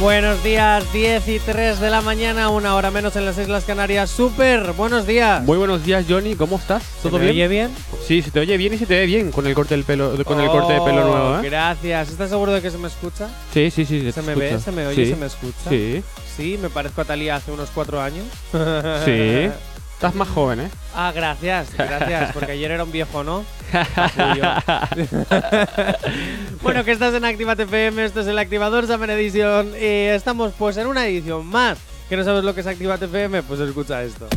Buenos días, 10 y 3 de la mañana, una hora menos en las Islas Canarias. Super, buenos días. Muy buenos días, Johnny. ¿Cómo estás? ¿Se ¿Todo me bien? oye bien? Sí, se te oye bien y se te ve bien con el corte del pelo, con el corte de pelo Oh, nuevo, ¿eh? Gracias. ¿Estás seguro de que se me escucha? Sí, sí, sí. ¿Se te me ve, se me oye, Sí. se me escucha? Sí, Sí, me parezco a Talía hace unos cuatro años. sí. Estás más joven, ¿eh? Ah, gracias, gracias, porque ayer era un viejo, ¿no? Bueno, que estás en Activate FM, esto es el Activador Summer Edition y estamos pues en una edición más. ¿Que no sabes lo que es Activate FM? Pues escucha esto.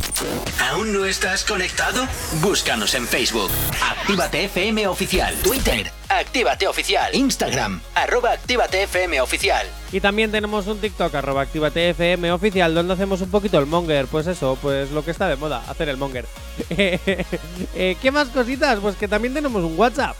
¿Aún no estás conectado? Búscanos en Facebook. Actívate FM Oficial. Twitter. Actívate Oficial. Instagram. Arroba Actívate FM Oficial. Y también tenemos un TikTok, arroba Actívate FM oficial, donde hacemos un poquito el monger. Pues eso, pues lo que está de moda, hacer el monger. Eh, ¿Qué más cositas? Pues que también tenemos un WhatsApp.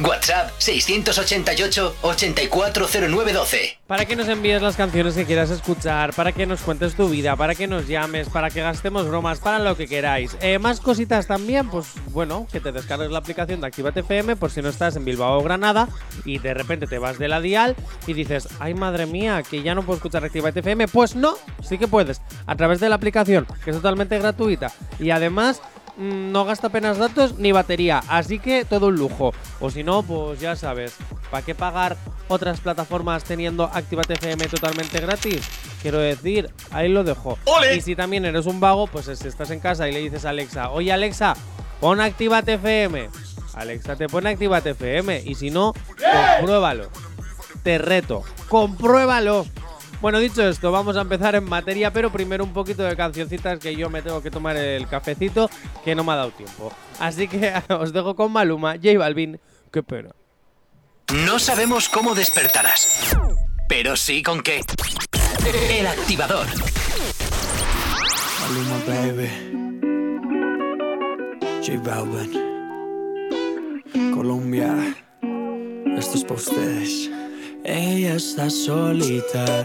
WhatsApp 688-840912. Para que nos envíes las canciones que quieras escuchar, para que nos cuentes tu vida, para que nos llames, para que gastemos bromas, para lo que queráis. Eh, más cositas también, pues bueno, que te descargues la aplicación de Actívate FM por si no estás en Bilbao o Granada y de repente te vas de la dial y dices, ay madre mía, que ya no puedo escuchar Actívate FM. Pues no, sí que puedes, a través de la aplicación, que es totalmente gratuita. Y además no gasta apenas datos ni batería, así que todo un lujo. O si no, pues ya sabes, ¿para qué pagar otras plataformas teniendo Activate FM totalmente gratis? Quiero decir, ahí lo dejo. Y si también eres un vago, pues si estás en casa y le dices a Alexa, oye Alexa, pon Activate FM. Alexa te pone Activate FM y si no, compruébalo. Te reto, compruébalo. Bueno, dicho esto, vamos a empezar en materia, pero primero un poquito de cancioncitas que yo me tengo que tomar el cafecito, que no me ha dado tiempo. Así que os dejo con Maluma, J Balvin, qué pena. No sabemos cómo despertarás, pero sí con qué. El activador. Maluma, baby. J Balvin. Colombia. Esto es para ustedes. Ella está solita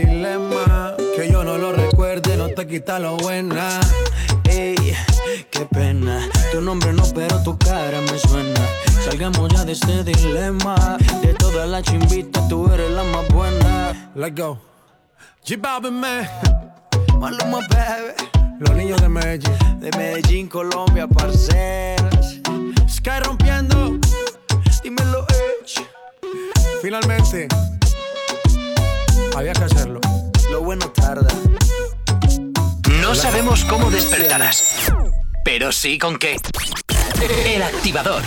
quita lo buena. Ey, qué pena. Tu nombre no, pero tu cara me suena. Salgamos ya de este dilema. De todas las chimbitas, tú eres la más buena. Let's go. G Balvin, man. Maluma, baby. Los niños de Medellín. De Medellín, Colombia, parceras. Sky rompiendo. Dímelo, Edge. Finalmente. Había que hacerlo. Lo bueno tarda. No sabemos cómo despertarás, pero sí con qué. El activador.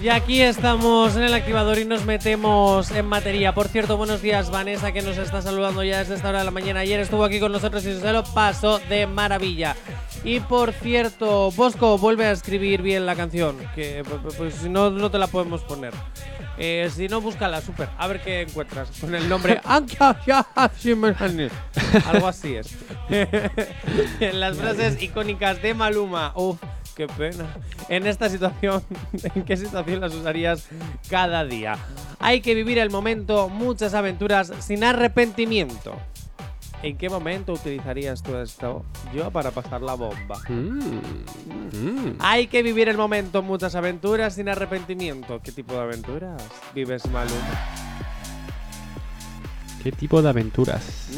Y aquí estamos en el activador y nos metemos en materia. Por cierto, buenos días, Vanessa, que nos está saludando ya desde esta hora de la mañana. Ayer estuvo aquí con nosotros y se lo pasó de maravilla. Y por cierto, Bosco vuelve a escribir bien la canción, que pues, pues, si no, no te la podemos poner. Eh, si no, búscala, super. A ver qué encuentras. Con el nombre Algo así es. en las frases icónicas de Maluma. Uf, qué pena. En esta situación, ¿en qué situación las usarías cada día? Hay que vivir el momento, muchas aventuras sin arrepentimiento. ¿En qué momento utilizarías tú esto? Yo para pasar la bomba. Mm, mm. Hay que vivir el momento, muchas aventuras sin arrepentimiento. ¿Qué tipo de aventuras vives, Maluma? ¿Qué tipo de aventuras?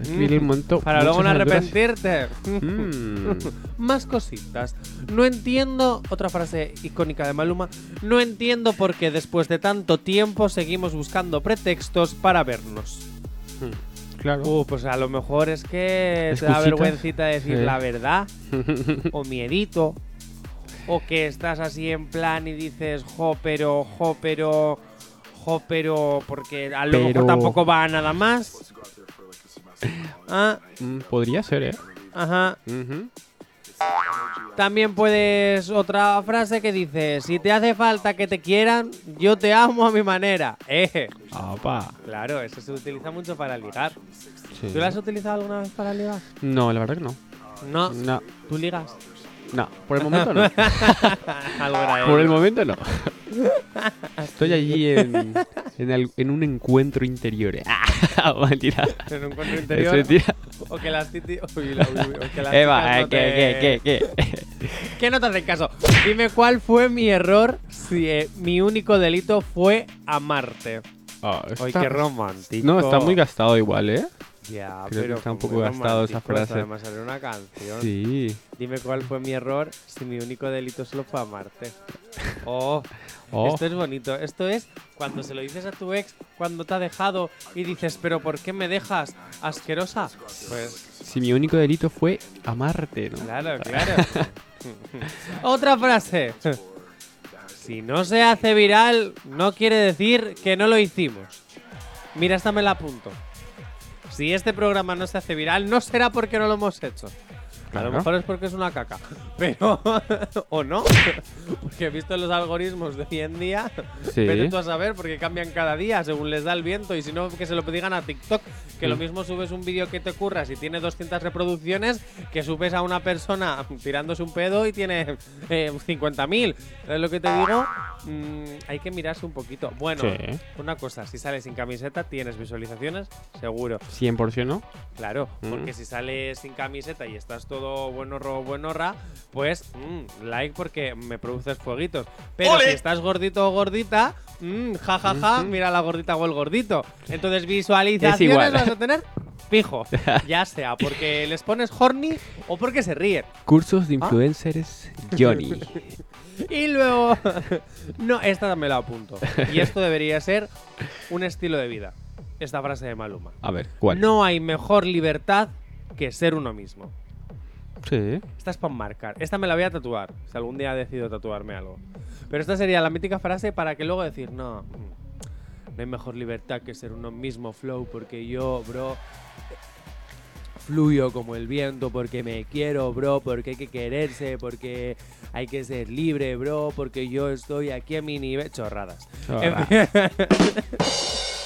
Que vivir el momento, Para luego no arrepentirte. Mm. Más cositas. No entiendo, otra frase icónica de Maluma, no entiendo por qué después de tanto tiempo seguimos buscando pretextos para vernos. Claro. Uh, pues a lo mejor es que te da Excusitas. vergüencita decir Sí. la verdad, o miedito, o que estás así en plan y dices, jo, pero, jo, pero, jo, pero, porque a lo mejor tampoco va a nada más. Ah, Mm, podría ser, ¿eh? ajá. También puedes otra frase que dice, si te hace falta que te quieran, yo te amo a mi manera. Eh, Apa. claro, eso se utiliza mucho para ligar. Sí. ¿Tú lo has utilizado alguna vez para ligar? No, la verdad que no. No. No, ¿Tú ligas? No. Por el momento no. Algo era Por el momento no. Estoy allí en, en, al- en un encuentro interior. Ah, mentira. En un encuentro Es interior. mentira. O que las titi... Uy, la- uy, o que las Eva, eh, no ¿qué, te- qué, qué, qué? ¿Qué no te hacen caso? Dime cuál fue mi error si eh, mi único delito fue amarte. Ay, está- qué romántico. No, está muy gastado igual, ¿eh? Ya, Creo que pero está un poco gastado esa frase. Además, era una canción. Sí. Dime cuál fue mi error si mi único delito solo fue amarte. Oh, Oh. esto es bonito. Esto es cuando se lo dices a tu ex cuando te ha dejado y dices, pero ¿por qué me dejas asquerosa? Pues Si mi único delito fue amarte, ¿no? claro, claro. Otra frase. Si no se hace viral, no quiere decir que no lo hicimos. Mira, esta me la apunto. Si este programa no se hace viral, no será porque no lo hemos hecho. A lo mejor es porque es una caca. Pero. o no. Porque he visto los algoritmos de hoy en día. Sí. Vete tú a saber, porque cambian cada día según les da el viento. Y si no, que se lo digan a TikTok. Que lo Mm. mismo subes un vídeo que te curras y tiene 200 reproducciones. Que subes a una persona tirándose un pedo y tiene eh, 50.000. ¿Sabes lo que te digo? Mm, hay que mirarse un poquito. Bueno, Sí. una cosa: si sales sin camiseta, tienes visualizaciones, seguro. 100% no. Claro, Mm. porque si sales sin camiseta y estás todo buenorro o buenorra, pues mm, like porque me produces fueguitos. Pero si estás gordito o gordita, mm, ja ja ja, mira la gordita o el gordito. Entonces visualizaciones vas a tener fijo, ya sea porque les pones horny o porque se ríen. Cursos Ah. de influencers Johnny. Y luego, no, esta me la apunto. Y esto debería ser un estilo de vida. Esta frase de Maluma. A ver, ¿cuál? No hay mejor libertad que ser uno mismo. Sí. Esta es para marcar. Esta me la voy a tatuar. Si algún día decido tatuarme algo. Pero esta sería la mítica frase para que luego decir, no, mm, no hay mejor libertad que ser uno mismo, flow, porque yo, bro, fluyo como el viento, porque me quiero, bro, porque hay que quererse, porque hay que ser libre, bro, porque yo estoy aquí a mi nivel. Chorradas. En Chorradas.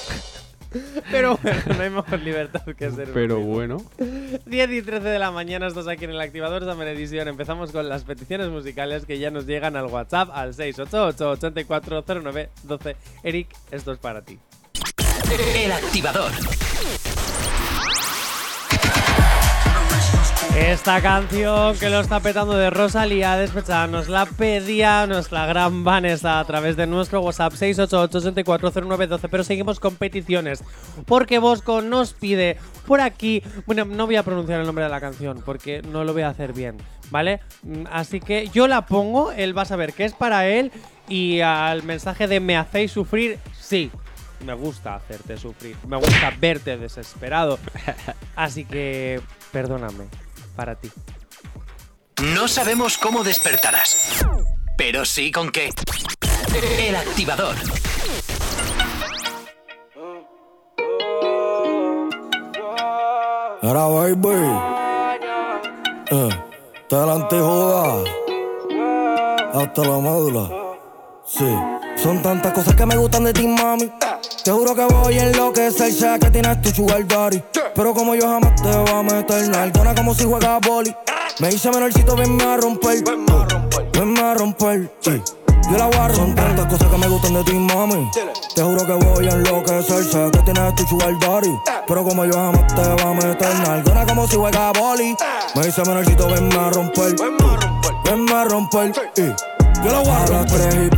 Pero bueno, no hay mejor libertad que ser Pero bueno. 10 y 13 de la mañana, estás aquí en el activador Summer Edition. Empezamos con las peticiones musicales que ya nos llegan al WhatsApp al 688-8409-12. Eric, esto es para ti. El activador. Esta canción que lo está petando de Rosalía Despechada nos la pedía nuestra gran Vanessa a través de nuestro WhatsApp 688-840912. Pero seguimos con peticiones porque Bosco nos pide por aquí. Bueno, no voy a pronunciar el nombre de la canción porque no lo voy a hacer bien, ¿vale? Mm, Así que yo la pongo, él va a saber que es para él y al mensaje de me hacéis sufrir, sí. Me gusta hacerte sufrir, me gusta verte desesperado. Así que perdóname, para ti. No sabemos cómo despertarás, pero sí con qué. El activador. Era baby. Eh, te la antijoda. Hasta la médula. Sí. Son tantas cosas que me gustan de ti, mami. Te juro que voy a enloquecer, sé que tienes tu sugar daddy. Pero como yo jamás te voy a meter nalgona como si juegas boli. Me hice menorcito, venme a romper. Venme a romper. Sí. Yo la voy a romper. Son tantas cosas que me gustan de ti, mami. Te juro que voy a enloquecer, sé que tienes tu sugar daddy. Pero como yo jamás te voy a meter nalgona como si juegas boli. Me hice menorcito, venme a romper. Venme a romper. Y yo la voy a romper. A las tres y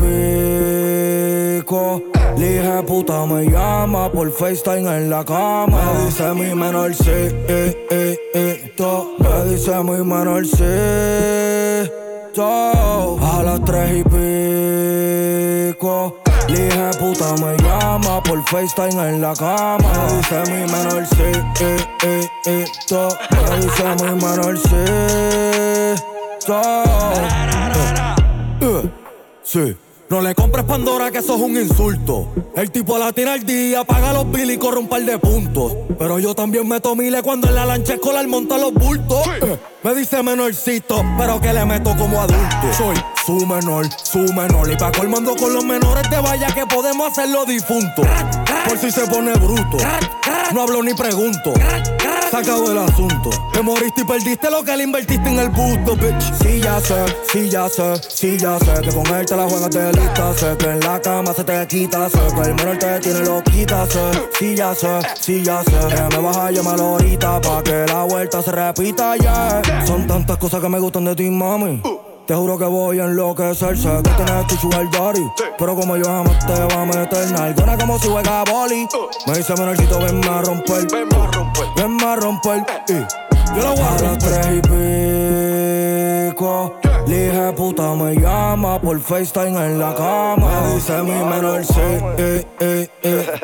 pico. Le dije puta me llama por FaceTime en la cama. Me dice mi menor sí, eh, eh, eh, to. Me dice mi menor sí, to. A las tres y pico. Le dije puta me llama por FaceTime en la cama. Me dice mi menor sí, eh, eh, eh, to. Me dice mi menor sí, to. Eh, Sí. No le compres Pandora que eso es un insulto. El tipo la tira al día, paga los bills y corre un par de puntos. Pero yo también meto miles cuando en la lancha escolar monta los bultos. Eh, me dice menorcito, pero que le meto como adulto. Soy su menor, su menor. Y pa' colmando con los menores de vaya que podemos hacerlo difunto. Por si se pone bruto. No hablo ni pregunto. Sacado el asunto. Te moriste y perdiste lo que le invertiste en el busto, bitch. Sí, ya sé, sí, ya sé, sí, ya sé. Que con él te la juegas de lista. Sé que en la cama se te quita. Sé que el menor te tiene loquita. Sé, sí, ya sé, sí, ya sé. Que me vas a llamar ahorita pa' que la vuelta se repita, ya. Son tantas cosas que me gustan de ti, mami. Te juro que voy a enloquecer, sé que tienes tu sugar daddy Pero como yo jamás te voy a meter nalgona como si juega boli. Me dice menorcito, venme a romper Venme a romper. Venme a romper. Y Yo la voy a las tres y pico. Le dije puta me llama por FaceTime en la cama. Me dice mi menor sí, eh, eh, eh.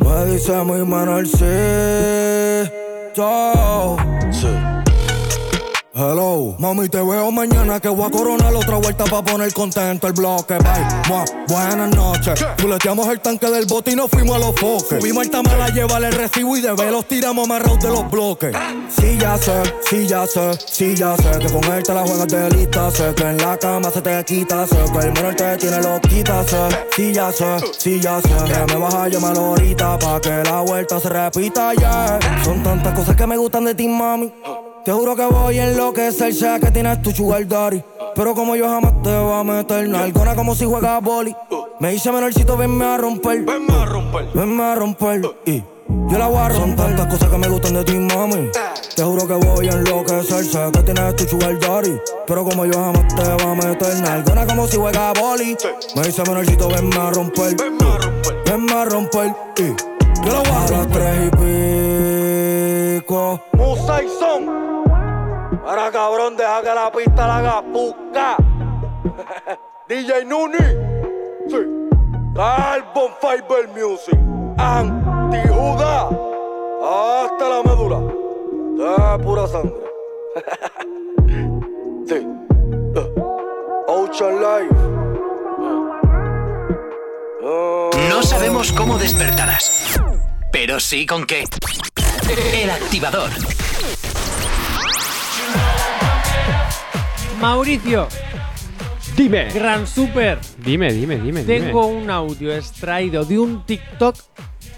Me dice mi menor sí, to. Sí Hello, mami, te veo mañana que voy a coronar otra vuelta para poner contento el bloque. Bye, mua, buenas noches. Fuleteamos el tanque del bote y nos fuimos a los foques. Subimos el tamal a llevar el recibo y de velos tiramos amarrados de los bloques. Sí, ya sé, sí, ya sé, sí, ya sé. Que con él te la juegas de lista. Sé que en la cama se te quita. Sé que el menor te tiene loquita. Sé, sí, ya sé, sí, ya sé. Que me vas a llamar ahorita para que la vuelta se repita, ya. Son tantas cosas que me gustan de ti, mami. Te juro que voy a enloquecer, sé que tienes tu sugar daddy. Pero como yo jamás te voy a meter nalgona como si juegas boli. Me dice menorcito, venme a romper. Venme a romper. Venme a romper. Y yo la voy a romper. Son tantas cosas que me gustan de ti, mami. Te juro que voy a enloquecer, sé que tienes tu sugar daddy. Pero como yo jamás te voy a meter nalgona como si juegas boli. Me dice menorcito, venme a romper. Venme a romper. Venme a romper. Y yo la voy a romper. A las tres y pico Musa y son Ahora cabrón, deja que la pista la haga puca. DJ Nuni. Sí. Carbon Fiber Music. Antijuda. Hasta la médula. De pura sangre. sí. Uh. Ocean Life. Uh. No sabemos cómo despertarás, pero sí con qué. El activador. Mauricio, Dime. gran super. Dime, dime, dime. dime. Tengo un audio extraído de un TikTok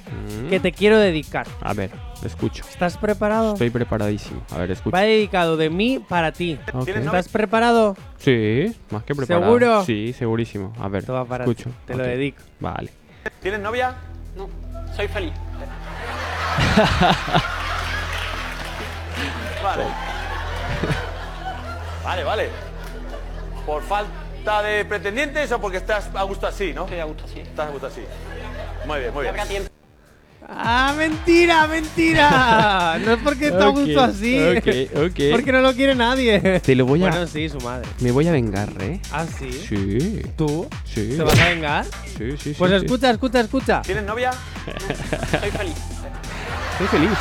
Mm. que te quiero dedicar. A ver, escucho. ¿Estás preparado? Estoy preparadísimo. A ver, escucho. Va dedicado de mí para ti. Ok. ¿Estás preparado? Sí, más que preparado. ¿Seguro? Sí, segurísimo. A ver, para escucho. ti. Te lo dedico. Vale. ¿Tienes novia? No, soy feliz. vale. vale, vale. ¿Por falta de pretendientes o porque estás a gusto así, no? Estoy a gusto así. Estás a gusto así. Muy bien, muy bien. ¡Ah, mentira, mentira! no es porque está a gusto Ok, así. ok, ok. Porque no lo quiere nadie. Te lo voy a. Bueno, sí, su madre. Me voy a vengar, ¿eh? ¿Ah, sí? Sí. ¿Tú? Sí. ¿Te vas a vengar? Sí, sí, sí. Pues sí. escucha, escucha, escucha. ¿Tienes novia? soy feliz. Estoy feliz.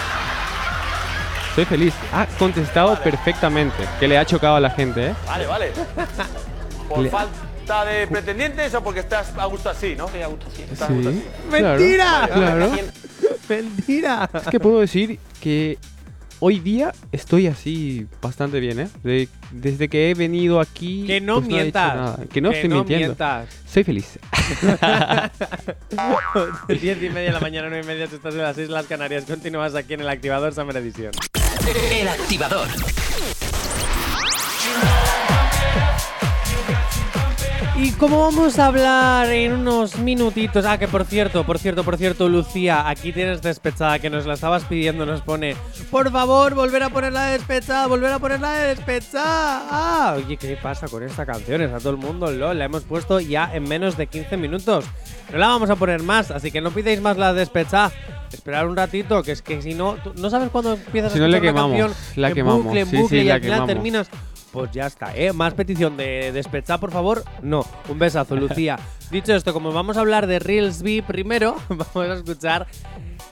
Estoy feliz. Ha contestado perfectamente. Que le ha chocado a la gente, ¿eh? Vale, vale. ¿Por Le- falta de pretendientes o porque estás a gusto así, no? Estoy a gusto así. Estás a gusto así. ¡Mentira! Claro. ¡Mentira! Es que puedo decir que hoy día estoy así bastante bien, ¿eh? De- desde que he venido aquí. Que no pues mientas. nada. Que no estoy mintiendo. mientas. Soy feliz. Diez y media de la mañana, nueve y media, si estás en las Islas Canarias. Continúas aquí en el activador Summer Edition. El activador. Y como vamos a hablar en unos minutitos, ah, que por cierto, por cierto, por cierto, Lucía, aquí tienes despechada, que nos la estabas pidiendo, nos pone, por favor, volver a poner la despechada, volver a poner la despechada. Ah, oye, ¿qué pasa con esta canción? Es a todo el mundo, LOL, la hemos puesto ya en menos de 15 minutos. No la vamos a poner más, así que no pidáis más la despechada. Esperar un ratito, que es que si no, no sabes cuándo empiezas Si a no, quemamos, canción la quemamos, bucle, en sí, bucle sí, y la al final quemamos. terminas pues ya está, ¿eh? Más petición de despechar, por favor. No, un besazo, Lucía. Dicho esto, como vamos a hablar de Reels B primero, vamos a escuchar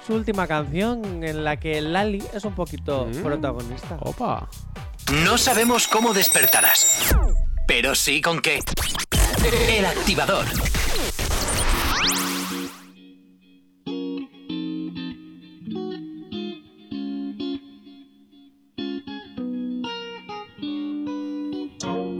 su última canción en la que Lali es un poquito Mm. protagonista. Opa. No sabemos cómo despertarás, pero sí con qué. El activador.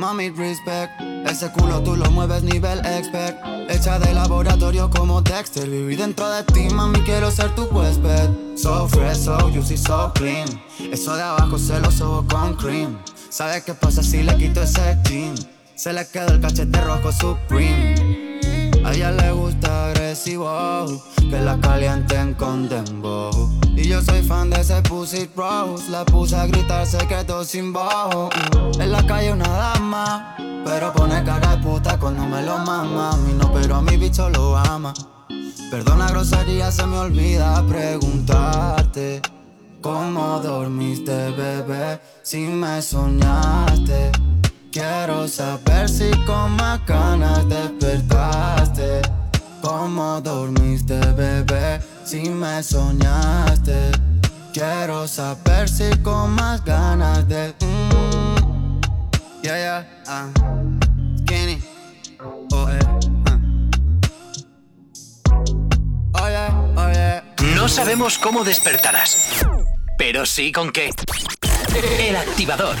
Mami, respect. Ese culo tú lo mueves nivel expert. Hecha de laboratorio como Dexter. Vivir dentro de ti, mami, quiero ser tu huésped. So fresh, so juicy, so clean. Eso de abajo se lo sobo con cream. ¿Sabes qué pasa si le quito ese jean? Se le quedó el cachete rojo Supreme. A ella le gusta agresivo, que la calienten con dembow. Y yo soy fan de ese pussy rose, la puse a gritar secreto sin bajo. En la calle una dama, pero pone cara de puta cuando me lo mama. A mí no, pero a mi bicho lo ama. Perdona grosería, se me olvida preguntarte. ¿Cómo dormiste, bebé? Si me soñaste. Quiero saber si con más ganas despertaste. ¿Cómo dormiste, bebé? Si me soñaste. Quiero saber si con más ganas de. Mm, yeah, yeah, ah. Skinny. Oh, ah. Oh, oh. No sabemos cómo despertarás, pero sí con qué. El activador.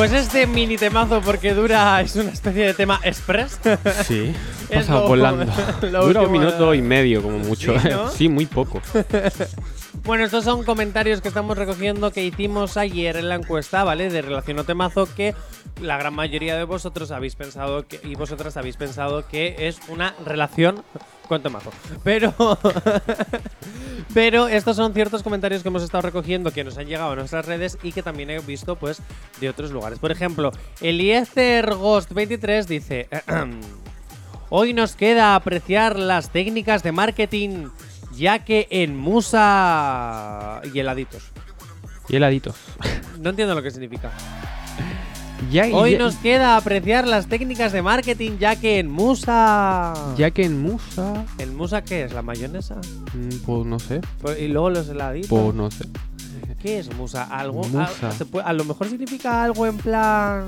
Pues este mini temazo, porque dura, es una especie de tema express. Sí. Pasa volando. lo Dura un minuto y medio, como mucho. Sí, ¿no? Sí, muy poco. Bueno, estos son comentarios que estamos recogiendo que hicimos ayer en la encuesta, ¿vale? De relación o temazo que la gran mayoría de vosotros habéis pensado y vosotras habéis pensado que es una relación con temazo. Pero pero estos son ciertos comentarios que hemos estado recogiendo que nos han llegado a nuestras redes y que también he visto pues de otros lugares. Por ejemplo, Eliezer Ghost 23 dice Hoy nos queda apreciar las técnicas de marketing, ya que en Musa y heladitos. Y heladitos. No entiendo lo que significa. Ya, Hoy ya- nos queda apreciar las técnicas de marketing, ya que en Musa. Ya que en Musa. ¿En Musa qué es? ¿La mayonesa? mm, Pues no sé. Pues- Y luego los heladitos. Pues no sé. ¿Qué es Musa? ¿Algo? Musa. a- se puede- a lo mejor significa algo en plan.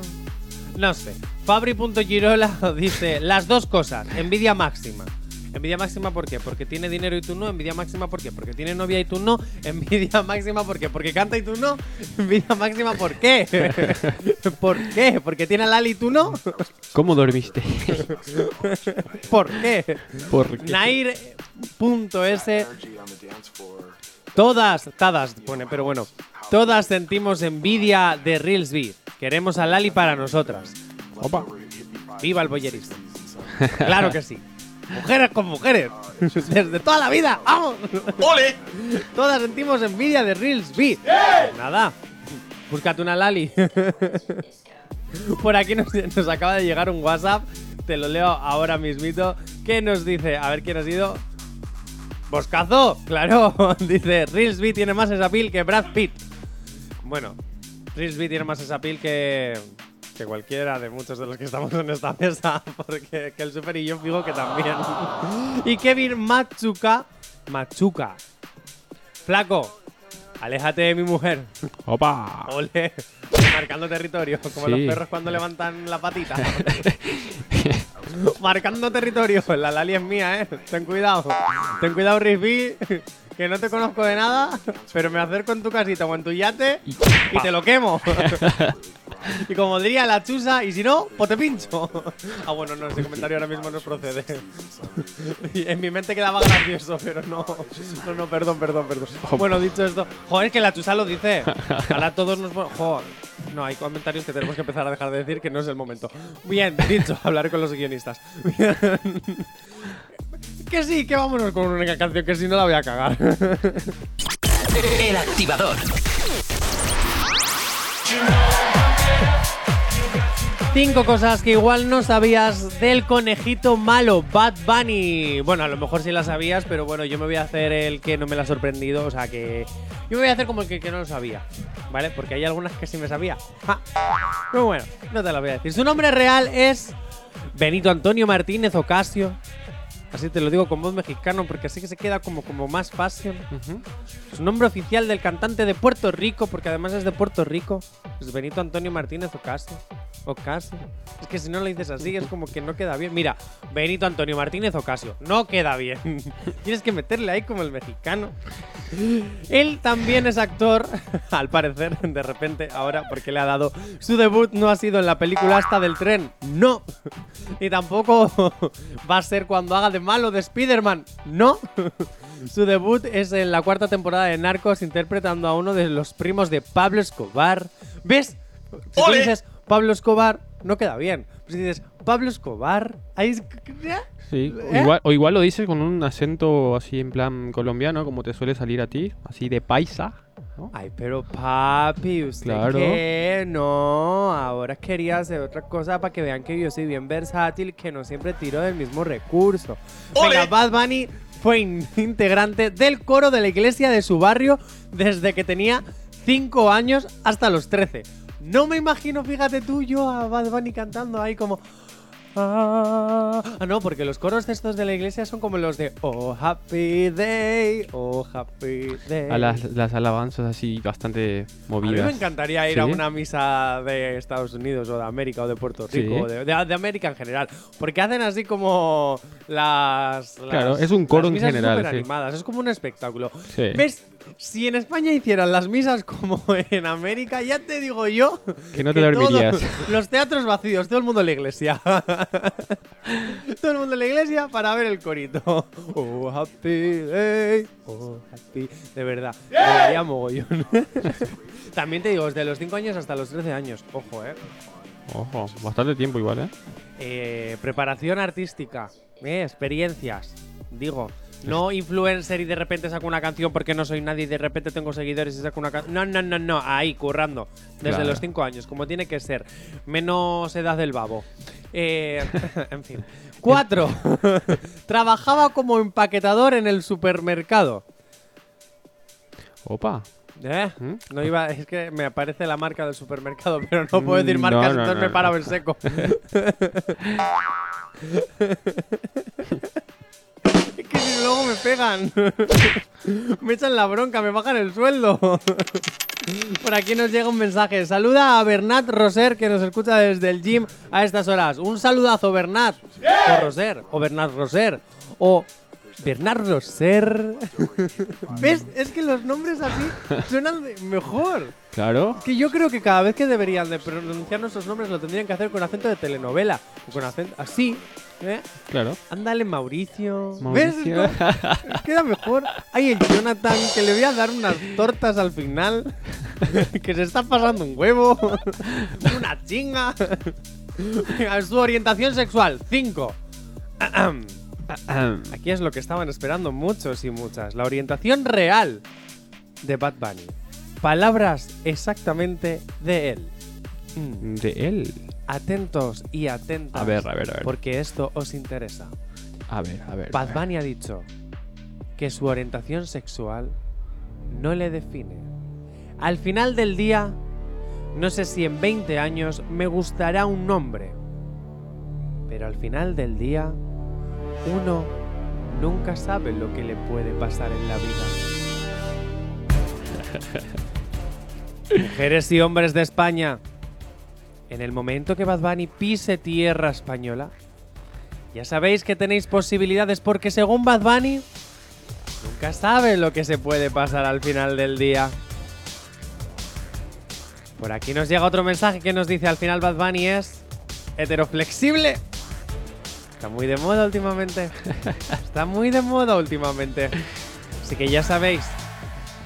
No sé. Fabri.girola dice las dos cosas. Envidia máxima. Envidia máxima ¿por qué? Porque tiene dinero y tú no. Envidia máxima ¿por qué? Porque tiene novia y tú no. Envidia máxima ¿por qué? Porque canta y tú no. Envidia máxima ¿por qué? ¿Por qué? Porque tiene a Lali y tú no. ¿Cómo dormiste? ¿Por qué? Porque Nair.s Todas, todas pone, pero bueno. Todas sentimos envidia de Reelsby. Queremos a Lali para nosotras. Opa. ¡Viva el boyerismo! Claro que sí. Mujeres con mujeres. Desde toda la vida. ¡Vamos! ¡Ole! Todas sentimos envidia de Reelsby. Nada. Búscate una Lali. Por aquí nos, nos acaba de llegar un WhatsApp. Te lo leo ahora mismito. Que nos dice, a ver quién ha sido. Boscazo, claro. Dice, Reelsby tiene más esa piel que Brad Pitt. Bueno, Reelsby tiene más esa piel que, que cualquiera de muchos de los que estamos en esta mesa. Porque que el Super y yo fijo que también. Y Kevin Machuca. Machuca. Flaco, aléjate de mi mujer. Opa. Ole. Marcando territorio, como Sí. los perros cuando levantan la patita. Marcando territorio. La Lali es mía, eh. Ten cuidado. Ten cuidado, Risby. Que no te conozco de nada, pero me acerco en tu casita o en tu yate y te lo quemo. Y como diría la chusa, y si no, pues te pincho. Ah, bueno, no, ese comentario ahora mismo no procede. En mi mente quedaba gracioso, pero no. No, no, perdón, perdón, perdón. Bueno, dicho esto, joder, es que la chusa lo dice. Ahora todos nos. Joder. No, hay comentarios que tenemos que empezar a dejar de decir que no es el momento. Bien, dicho, hablaré con los guionistas. Bien. Que sí, que vámonos con una canción que si no la voy a cagar. El activador. Cinco cosas que igual no sabías del conejito malo, Bad Bunny. Bueno, a lo mejor sí las sabías, pero bueno, yo me voy a hacer el que no me la ha sorprendido. O sea que. Yo me voy a hacer como el que, que no lo sabía. ¿Vale? Porque hay algunas que sí me sabía. Ja. Pero bueno, no te las voy a decir. Su nombre real es Benito Antonio Martínez Ocasio. Así te lo digo con voz mexicano porque así que se queda como, como más fashion. Su nombre oficial del cantante de Puerto Rico, porque además es de Puerto Rico, es Benito Antonio Martínez Ocasio. Ocasio. Es que si no lo dices así es como que no queda bien. Mira, Benito Antonio Martínez Ocasio. No queda bien. Tienes que meterle ahí como el mexicano. Él también es actor, al parecer, de repente, ahora, porque le ha dado. Su debut no ha sido en la película hasta del tren. No. Y tampoco va a ser cuando haga de malo de Spider-Man. No. Su debut es en la cuarta temporada de Narcos, interpretando a uno de los primos de Pablo Escobar. ¿Ves? Si tú dices Pablo Escobar, no queda bien. Pero si dices Pablo Escobar, ahí. Sí. O ¿Eh? igual, o igual lo dices con un acento así en plan colombiano, como te suele salir a ti, así de paisa. ¿no? Ay, pero papi, ¿usted Claro. qué? No, ahora quería hacer otra cosa para que vean que yo soy bien versátil y que no siempre tiro del mismo recurso. Venga, Bad Bunny fue in- integrante del coro de la iglesia de su barrio desde que tenía 5 años hasta los 13. No me imagino, fíjate tú, yo a Bad Bunny cantando ahí como... Ah, no, porque los coros de estos de la iglesia son como los de Oh Happy Day, Oh Happy Day. A las, las alabanzas así bastante A mí movidas. me encantaría ir a una misa de Estados Unidos o de América o de Puerto Sí. Rico, o de, de- de América en general, porque hacen así como las... las- Claro, es un coro las en general, sí. animadas, es como un espectáculo. ¿Ves? Si en España hicieran las misas como en América, ya te digo yo Que no te todo- dormirías. los teatros vacíos, todo el mundo en la iglesia. todo el mundo en la iglesia para ver el corito. Oh, happy day. Oh, happy. De verdad, me daría mogollón. También te digo, desde los 5 años hasta los 13 años. Ojo, eh. Ojo, bastante tiempo igual, ¿eh? Eh, preparación artística, eh, experiencias, digo. No influencer y de repente saco una canción porque no soy nadie y de repente tengo seguidores y saco una canción. No, no, no, no, ahí, currando. Desde Claro. los 5 años, como tiene que ser. Menos edad del babo. Eh, en fin. Cuatro. Trabajaba como empaquetador en el supermercado. Opa. ¿Eh? ¿Mm? No iba, es que me aparece la marca del supermercado, pero no puedo decir Mm, marcas, no, no, entonces no, me parado en seco. si luego me pegan. me echan la bronca, me bajan el sueldo. Por aquí nos llega un mensaje. Saluda a Bernat Roser que nos escucha desde el gym a estas horas. Un saludazo, Bernat. O Roser. O Bernat Roser. O Bernat Roser. ¿Ves? Es que los nombres así suenan mejor. Claro. Que yo creo que cada vez que deberían de pronunciar nuestros nombres lo tendrían que hacer con acento de telenovela. O con acento así. ¿eh? Claro. Ándale, Mauricio. Mauricio. ¿Ves? Queda mejor. Hay el Jonathan que le voy a dar unas tortas al final. que se está pasando un huevo. Una chinga. Su orientación sexual, 5. Aquí es lo que estaban esperando muchos y muchas. La orientación real de Bad Bunny. Palabras exactamente de él. Mm. De él. Atentos y atentas. A ver, a ver, a ver. Porque esto os interesa. A ver, a ver. Bad. Bunny ha dicho que su orientación sexual no le define. Al final del día, no sé si en 20 años me gustará un nombre. Pero al final del día, uno nunca sabe lo que le puede pasar en la vida. Mujeres y hombres de España, en el momento que Bad Bunny pise tierra española, ya sabéis que tenéis posibilidades porque según Bad Bunny, nunca sabe lo que se puede pasar al final del día. Por aquí nos llega otro mensaje que nos dice al final Bad Bunny es heteroflexible. Está muy de moda últimamente. Está muy de moda últimamente. Así que ya sabéis,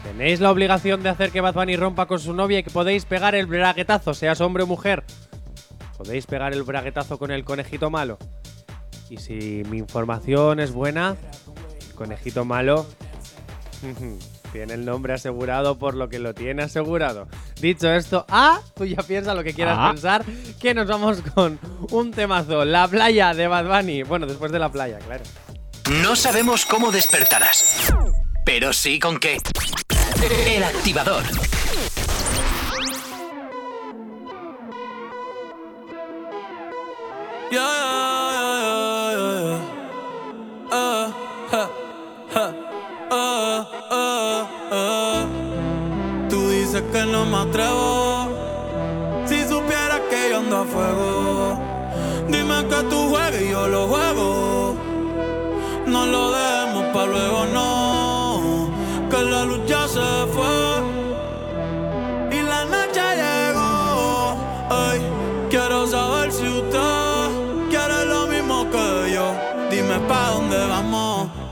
tenéis la obligación de hacer que Bad Bunny rompa con su novia y que podéis pegar el braguetazo, seas hombre o mujer. Podéis pegar el braguetazo con el conejito malo. Y si mi información es buena, el conejito malo tiene el nombre asegurado por lo que lo tiene asegurado. Dicho esto, ah, tú ya piensa lo que quieras Ah. pensar, que nos vamos con un temazo, La playa de Bad Bunny. Bueno, después de la playa, claro. No sabemos cómo despertarás, pero sí con qué. El activador. Yeah, no me atrevo. Si supieras que yo ando a fuego, dime que tú juegas y yo lo juego. No lo demos para luego, no.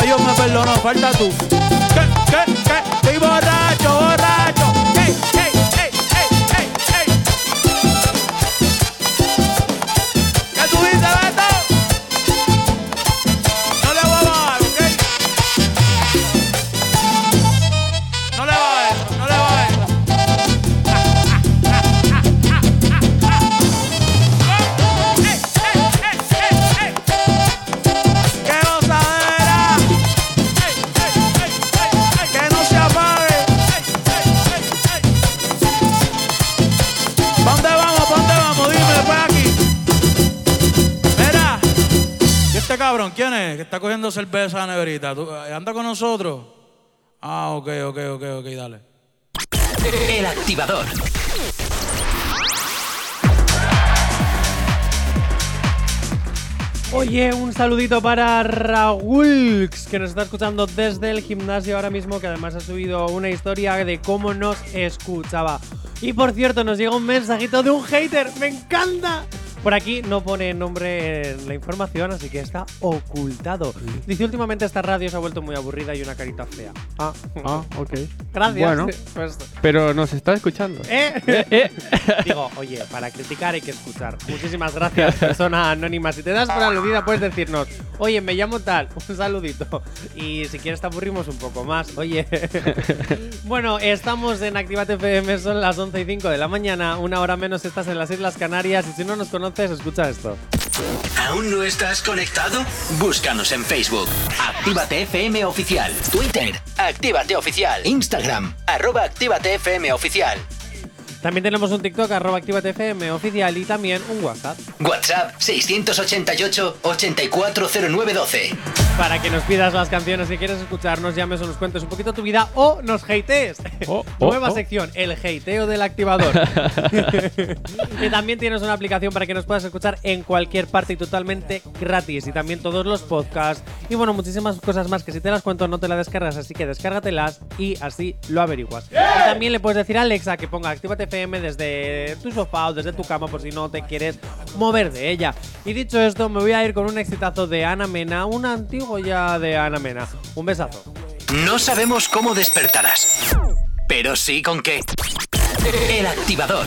Ya Dios me perdonó, falta tú. ¿Qué, qué, qué? Estoy borracho, borracho. Cabrón quién es? Que está cogiendo cerveza a la neverita. ¿Tú- eh, ¿Anda con nosotros? Ah, ok, ok, ok, ok, dale. El activador. Oye, un saludito para Raúl, que nos está escuchando desde el gimnasio ahora mismo, que además ha subido una historia de cómo nos escuchaba. Y por cierto, nos llega un mensajito de un hater, me encanta. Por aquí no pone nombre en la información, así que está ocultado. Dice, últimamente esta radio se ha vuelto muy aburrida y una carita fea. Ah, Ah, ok. gracias. Bueno, Pues, pero nos está escuchando. ¿Eh? Digo, oye, para criticar hay que escuchar. Muchísimas gracias, persona anónima. Si te das por aludida, puedes decirnos, oye, me llamo tal, un saludito. Y si quieres, te aburrimos un poco más. Oye. bueno, estamos en Activate FM, son las 11 y 5 de la mañana. Una hora menos estás en las Islas Canarias. Y si no nos conoces, escucha esto. ¿Aún no estás conectado? Búscanos en Facebook. Actívate FM Oficial. Twitter. Actívate Oficial. Instagram. Arroba Actívate FM Oficial. También tenemos un TikTok, arroba Actívate FM oficial, y también un WhatsApp. WhatsApp 688-840912. Para que nos pidas las canciones que quieres escuchar, nos llames o nos cuentes un poquito tu vida o nos hatees. Oh, oh, Nueva oh. sección, el hateo del activador. y también tienes una aplicación para que nos puedas escuchar en cualquier parte y totalmente gratis. Y también todos los podcasts. Y bueno, muchísimas cosas más que si te las cuento no te las descargas, así que descárgatelas y así lo averiguas. Y también le puedes decir a Alexa que ponga Actívate Desde tu sofá o desde tu cama por si no te quieres mover de ella. Y dicho esto, me voy a ir con un exitazo de Ana Mena, un antiguo ya de Ana Mena. Un besazo. No sabemos cómo despertarás, pero sí con qué. El activador.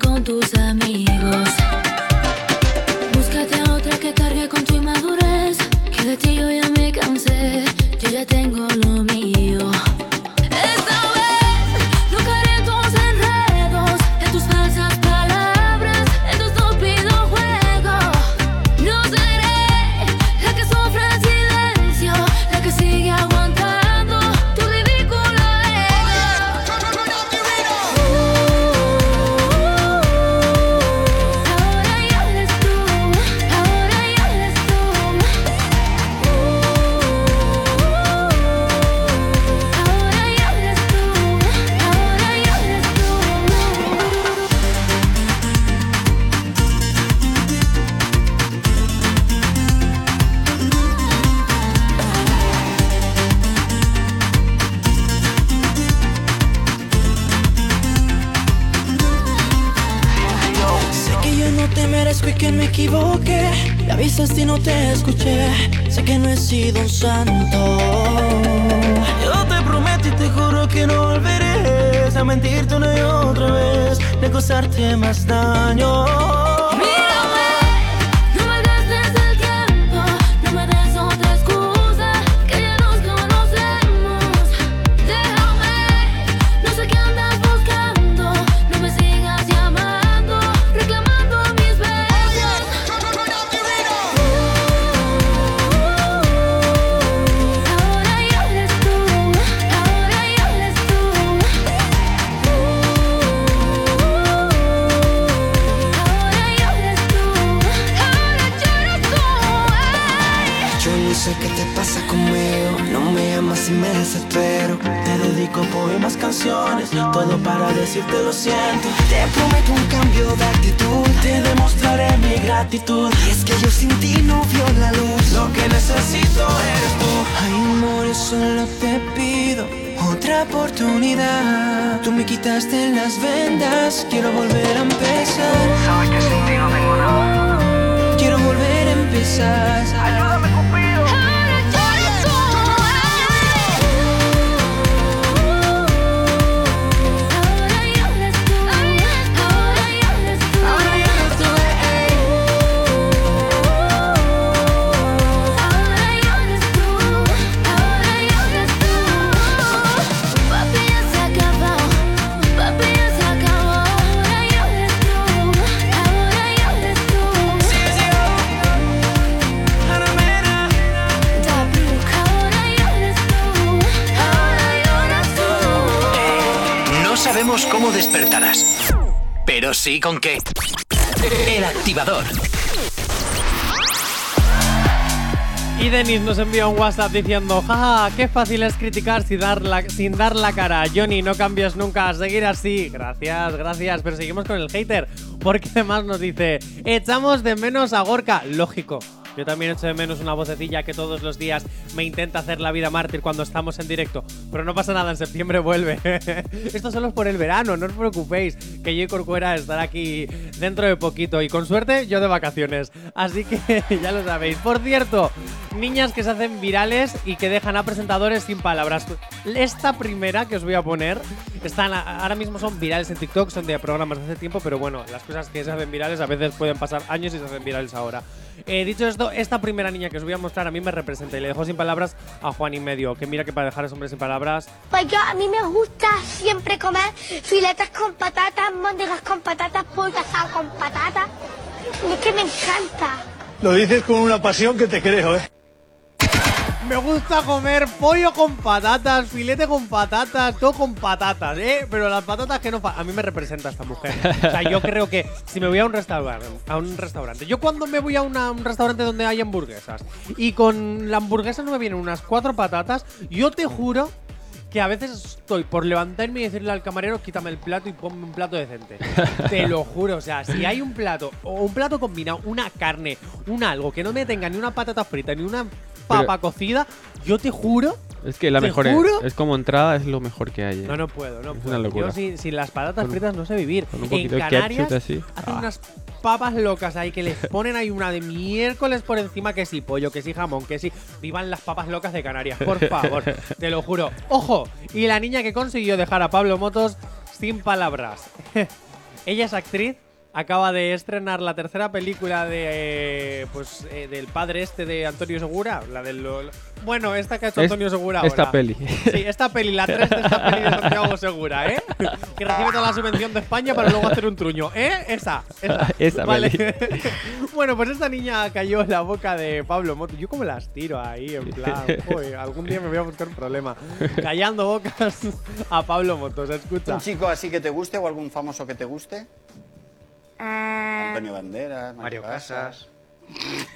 Con tus amigos. Búscate a otra que cargue con tu inmadurez. Que de ti yo ya me cansé. Yo ya tengo de gratitud. Y es que yo sin ti no vio la luz, lo que necesito eres tú. Ay, amor, solo te pido otra oportunidad. Tú me quitaste las vendas, quiero volver a empezar. Sabes que sin ti no tengo nada. Quiero volver a empezar. Ayúdame, Sabemos cómo despertarás, pero sí con qué. El activador. Y Denis nos envía un WhatsApp diciendo, jaja, qué fácil es criticar sin dar, la, cara. Johnny, no cambies nunca, seguir así. Gracias, gracias, pero seguimos con el hater. Porque además nos dice, echamos de menos a Gorka. Lógico. Yo también echo de menos una vocecilla que todos los días me intenta hacer la vida mártir cuando estamos en directo. Pero no pasa nada, en septiembre vuelve. Esto solo es por el verano, no os preocupéis. Que yo y Corcuera estará aquí dentro de poquito. Y con suerte, yo de vacaciones. Así que ya lo sabéis. Por cierto, niñas que se hacen virales y que dejan a presentadores sin palabras. Esta primera que os voy a poner, están ahora mismo son virales en TikTok, son de programas de hace tiempo, pero bueno, las cosas que se hacen virales a veces pueden pasar años y se hacen virales ahora. Eh, dicho esto, esta primera niña que os voy a mostrar a mí me representa y le dejo sin palabras a Juan y medio, que mira que para dejar a ese hombre sin palabras Pues yo, a mí me gusta siempre comer filetes con patatas, móndigas con patatas, pollo asado con patatas. Y es que me encanta. Lo dices con una pasión que te creo, ¿eh? Me gusta comer pollo con patatas, filete con patatas, todo con patatas, ¿eh? Pero las patatas que no... A mí me representa esta mujer. O sea, yo creo que si me voy a un restaurante, a un restaurante, yo cuando me voy a un restaurante donde hay hamburguesas y con la hamburguesa no me vienen unas cuatro patatas, yo te juro que a veces estoy por levantarme y decirle al camarero, quítame el plato y ponme un plato decente. Te lo juro, o sea, si hay un plato o un plato combinado, una carne, un algo que no me tenga ni una patata frita ni una papa cocida, yo te juro. Es que la ¿Te mejor es, juro? es como entrada, es lo mejor que hay. ¿eh? No, no puedo, no Es puedo. una locura. Yo sin, sin las patatas Con- fritas no sé vivir. con un En poquito de Canarias ketchup así. hacen Ah. unas papas locas ahí que les ponen ahí una de miércoles por encima que sí pollo, que sí jamón, que sí. Vivan las papas locas de Canarias, por favor. te lo juro. Ojo, y la niña que consiguió dejar a Pablo Motos sin palabras. Ella es actriz. Acaba de estrenar la tercera película de eh, pues eh, del padre este de Antonio Segura, la del lo- bueno, esta que ha hecho Antonio Segura esta ahora. peli. Sí, esta peli, la 3 de esta peli de Santiago Segura, ¿eh? Que recibe toda la subvención de España para luego hacer un truño, ¿eh? Esa, esa. Esa vale. peli. bueno, pues esta niña cayó en la boca de Pablo Moto. Yo como las tiro ahí, en plan, joder, algún día me voy a buscar un problema. Callando bocas a Pablo Motos, escucha. ¿Un chico así que te guste o algún famoso que te guste? Ah, Antonio Banderas, Mario Casas.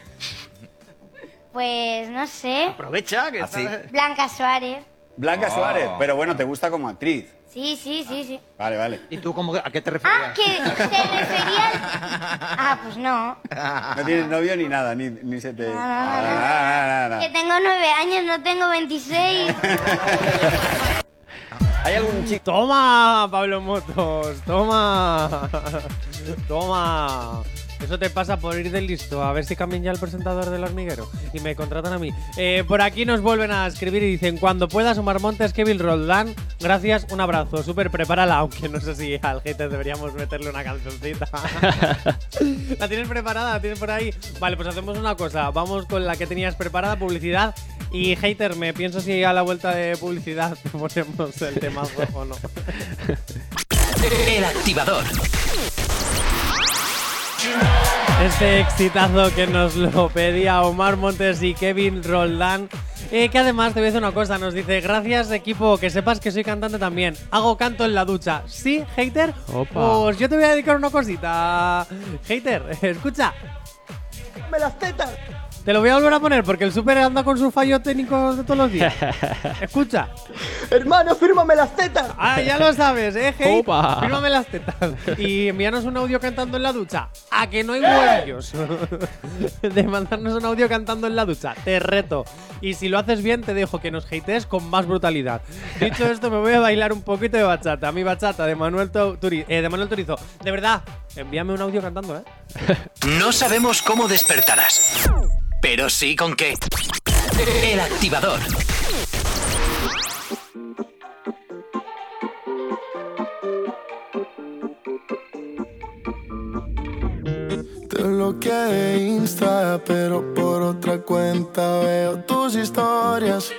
pues no sé. Aprovecha que Así. está- Blanca Suárez. Blanca Oh. Suárez, pero bueno, te gusta como actriz. Sí, sí, sí, sí. Vale, vale. ¿Y tú cómo, a qué te Ah, referías? que se refería al... Ah, pues no. No tienes novio ni nada, ni, ni se te. no, no. Ah, Que tengo nueve años, no tengo 26. ¿Hay algún chico? Toma, Pablo Motos, toma. Toma. Eso te pasa por ir del listo. A ver si cambian ya el presentador del hormiguero. Y me contratan a mí. Eh, por aquí nos vuelven a escribir y dicen: Cuando puedas, Omar Montes, Kevin Roldán. Gracias, un abrazo. Súper prepárala. Aunque no sé si al hater deberíamos meterle una cancioncita. ¿La tienes preparada? ¿La tienes por ahí? Vale, pues hacemos una cosa. Vamos con la que tenías preparada, publicidad. Y hater, me pienso si a la vuelta de publicidad ponemos el tema o no. El activador. Este exitazo que nos lo pedía Omar Montes y Kevin Roldán. Eh, que además te voy a decir una cosa, nos dice, gracias equipo, que sepas que soy cantante también. Hago canto en la ducha. ¿Sí, hater? Opa. Pues yo te voy a dedicar una cosita. Hater, escucha. ¡Me las tetas! Te lo voy a volver a poner porque el super anda con sus fallos técnicos de todos los días. Escucha. Hermano, fírmame las tetas. Ah, ya lo sabes, ¿eh, Hey? Opa. Fírmame las tetas. Y envíanos un audio cantando en la ducha. A que no hay huevos de mandarnos un audio cantando en la ducha. Te reto. Y si lo haces bien, te dejo que nos hatees con más brutalidad. Dicho esto, me voy a bailar un poquito de bachata. Mi bachata de Manuel, Turi- eh, de Manuel Turizo. De verdad, envíame un audio cantando, ¿eh? No sabemos cómo despertarás, pero sí con qué. El activador. Te bloqueé de Insta, pero por otra cuenta veo tus historias.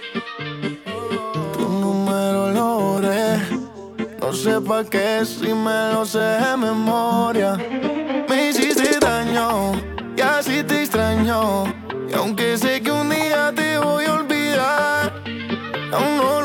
Tu número lo borré. No sé pa' qué si me lo sé de memoria. Me hiciste daño y así te extraño. Aunque sé que un día te voy a olvidar, aún no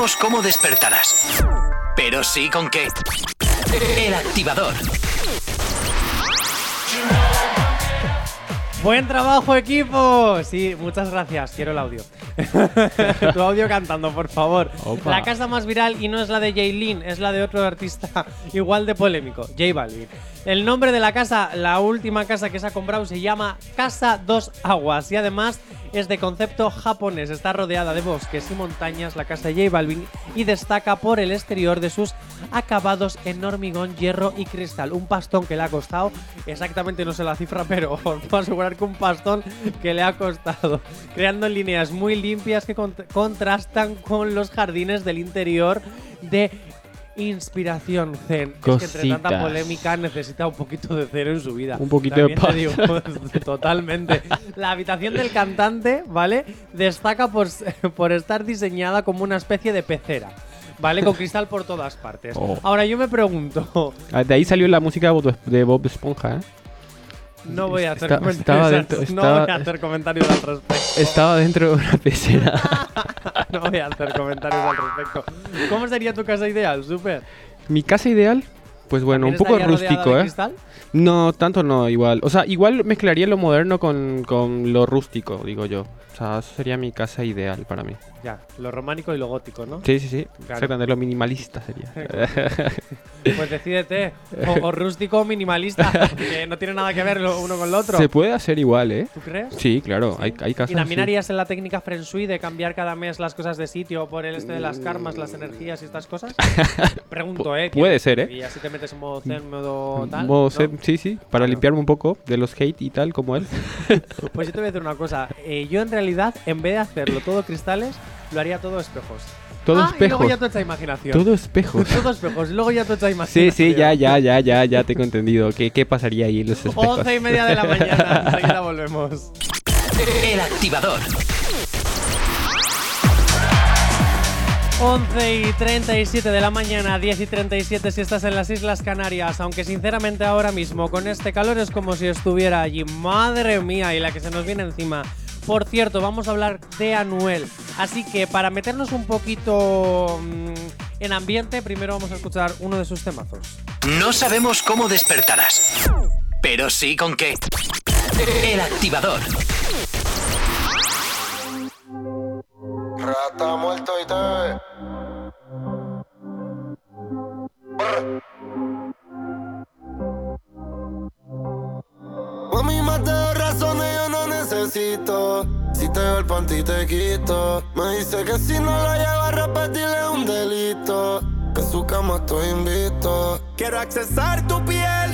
Sabemos cómo despertarás, pero sí con qué. El activador. Buen trabajo, equipo. Sí, muchas gracias. Quiero el audio. tu audio cantando, por favor. Opa. La casa más viral y no es la de Jaylin, es la de otro artista igual de polémico, J Balvin. El nombre de la casa, la última casa que se ha comprado, se llama Casa Dos Aguas y además es de concepto japonés. Está rodeada de bosques y montañas la casa de J Balvin y destaca por el exterior de sus acabados en hormigón, hierro y cristal. Un pastón que le ha costado, exactamente no sé la cifra, pero os puedo asegurar que un pastón que le ha costado. Creando líneas muy limpias que cont- contrastan con los jardines del interior de Inspiración Zen. Es que entre tanta polémica necesita un poquito de cero en su vida. Un poquito de También paz. digo, totalmente. La habitación del cantante, ¿vale? Destaca por, por estar diseñada como una especie de pecera. ¿Vale? Con cristal por todas partes. Oh. Ahora yo me pregunto, Ah, De ahí salió la música de Bob Esponja, ¿eh? No voy a hacer Está- comentarios, estaba al- dentro- no voy a hacer comentarios al respecto. Estaba dentro de una pecera. no voy a hacer comentarios al respecto. ¿Cómo sería tu casa ideal, Super? Mi casa ideal, pues bueno, un ¿También poco rústico, ¿eh? cristal? No, tanto no, igual. O sea, igual mezclaría lo moderno con, con lo rústico, digo yo. Sea, eso sería mi casa ideal para mí. Ya, lo románico y lo gótico, ¿no? Sí, sí, sí. Claro. Exactamente, lo minimalista sería. Pues decídete, o, o rústico o minimalista, porque no tiene nada que ver lo uno con lo otro. Se puede hacer igual, ¿eh? ¿Tú crees? Sí, claro. Hay, hay casas. ¿Y también sí. harías en la técnica Feng Shui de cambiar cada mes las cosas de sitio por el este de las karmas, las energías y estas cosas? Pregunto, ¿eh? Puede ser, ¿eh? Y así te metes en modo zen, modo tal. Modo ¿no? zen, sí, sí, para limpiarme un poco de los hate y tal, como él. Pues yo te voy a decir una cosa. eh, yo en realidad, en vez de hacerlo todo cristales, lo haría todo espejos. Todo ah, Y espejos. luego ya tú echa imaginación. Todo espejos. todo espejos. Y luego ya tú echa Sí, imaginación. sí, ya, ya, ya, ya, ya tengo entendido. ¿Qué, qué pasaría ahí en los espejos? Once y media de la mañana. Enseguida volvemos. El activador. 11 y 37 de la mañana, 10 y 37 si estás en las Islas Canarias, aunque sinceramente ahora mismo con este calor es como si estuviera allí. Madre mía, y la que se nos viene encima. Por cierto, vamos a hablar de Anuel. Así que para meternos un poquito mm, en ambiente, primero vamos a escuchar uno de sus temazos. No sabemos cómo despertarás, pero sí con qué. El activador. Rata muerto y te. Mami, más Si te veo el panty te quito. Me dice que si no lo llevo a repetirle un delito. Que su cama estoy invito. Quiero accesar tu piel.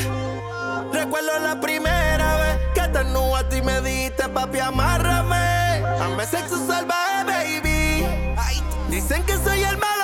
Recuerdo la primera vez que te a ti me diste, papi, amárrame. Dame sexo salvaje, baby. Dicen que soy el malo,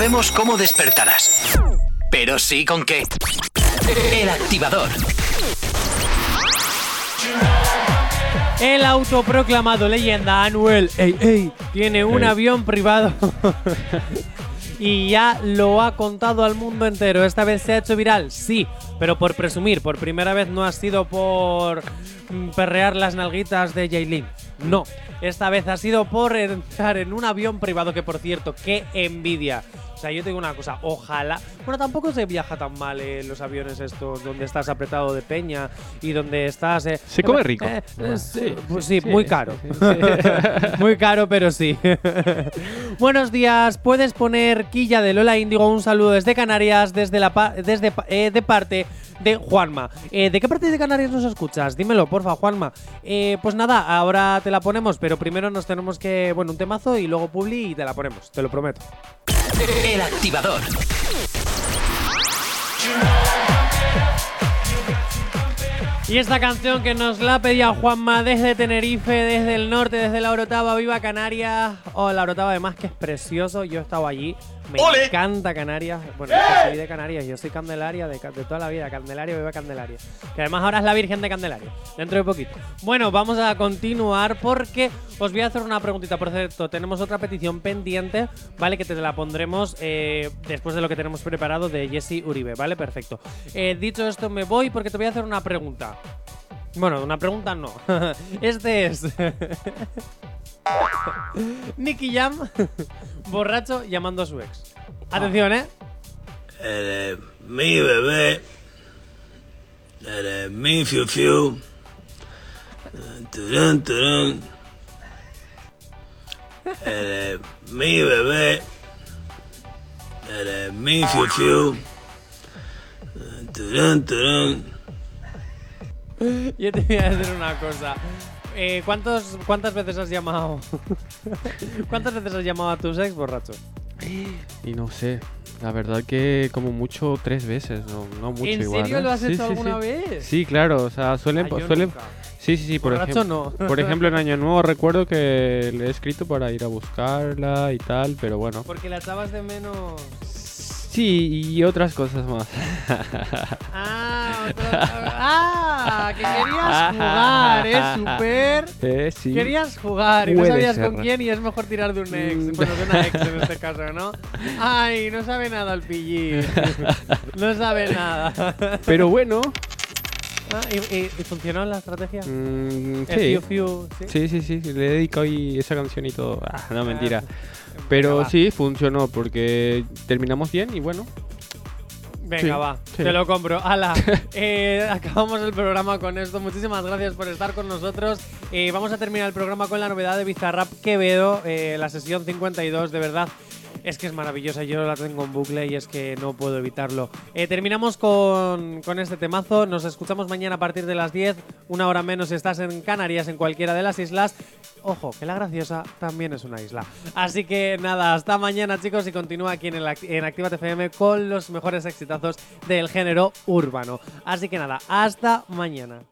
sabemos cómo despertarás, pero sí con qué. El activador. El autoproclamado leyenda Anuel ey, ey, tiene un Ey. avión privado y ya lo ha contado al mundo entero. Esta vez se ha hecho viral, sí, pero por presumir, por primera vez no ha sido por mm, perrear las nalguitas de Jaylin. No, esta vez ha sido por entrar en un avión privado que, por cierto, qué envidia. O sea, yo te digo una cosa, ojalá. Bueno, tampoco se viaja tan mal en los aviones estos donde estás apretado de peña y donde estás. eh, Se come rico. eh, eh, sí, Sí, pues sí, sí, muy caro. sí, sí. muy caro, pero sí. Buenos días, puedes poner Quilla de Lola Índigo. Un saludo desde Canarias, desde la pa- desde pa- eh, de parte de Juanma. Eh, ¿De qué parte de Canarias nos escuchas? Dímelo, porfa, Juanma. Eh, pues nada, ahora te la ponemos, pero primero nos tenemos que. Bueno, un temazo y luego Publi y te la ponemos, te lo prometo. El activador. Y esta canción que nos la pedía Juanma desde Tenerife, desde el norte, desde la Orotava, viva Canarias. Oh, la Orotava además que es precioso, yo he estado allí. Me ¡Ole! encanta Canarias. Bueno, que soy de Canarias, yo soy Candelaria de, ca- de toda la vida. Candelaria, viva Candelaria. Que además ahora es la Virgen de Candelaria, dentro de poquito. Bueno, vamos a continuar porque os voy a hacer una preguntita. Por cierto, tenemos otra petición pendiente, ¿vale? Que te la pondremos eh, después de lo que tenemos preparado de Jesse Uribe, ¿vale? Perfecto. Eh, dicho esto, me voy porque te voy a hacer una pregunta. Bueno, una pregunta no. Este es. Nicky Jam, borracho, llamando a su ex. Atención, ¿eh? Eres mi bebé. Eres mi fiu fiu. Turun, turun. Eres mi bebé. Eres mi fiu fiu. Turun, turun. Yo te voy a decir una cosa. Eh, ¿cuántos, ¿Cuántas veces has llamado? ¿Cuántas veces has llamado a tus ex borracho? Y no sé, la verdad que como mucho tres veces, no, no mucho ¿En igual. serio ¿eh? lo has Sí, hecho sí, alguna sí. vez? Sí, claro, o sea, suelen... Ah, suelen nunca. Sí, sí, sí, por ejemplo. no. Por ejemplo, en Año Nuevo recuerdo que le he escrito para ir a buscarla y tal, pero bueno. Porque la echabas de menos. Sí, y otras cosas más. Ah, otra- ah, que querías jugar, ¿eh? Súper. Eh, sí. Querías jugar y no Puede sabías ser. con quién y es mejor tirar de un ex. Mm. Bueno, de una ex en este caso, ¿no? Ay, no sabe nada el pillín. No sabe nada. Pero bueno. Ah, ¿y, y- y funcionó la estrategia? Mm, El sí. fiu fiu, ¿sí? sí, sí, sí, sí, Le dedicado ahí esa canción y todo. Ah, no, mentira. Venga, Pero sí, funcionó porque terminamos bien y bueno. Venga, Sí, va, sí. te lo compro. Ala, eh, acabamos el programa con esto. Muchísimas gracias por estar con nosotros. Eh, vamos a terminar el programa con la novedad de Bizarrap Quevedo, eh, la sesión 52, de verdad. Es que es maravillosa, yo la tengo en bucle y es que no puedo evitarlo. Eh, terminamos con, con este temazo, nos escuchamos mañana a partir de las 10, una hora menos si estás en Canarias, en cualquiera de las islas. Ojo, que la graciosa también es una isla. Así que nada, hasta mañana chicos y continúa aquí en, en con los mejores exitazos del género urbano. Así que nada, hasta mañana.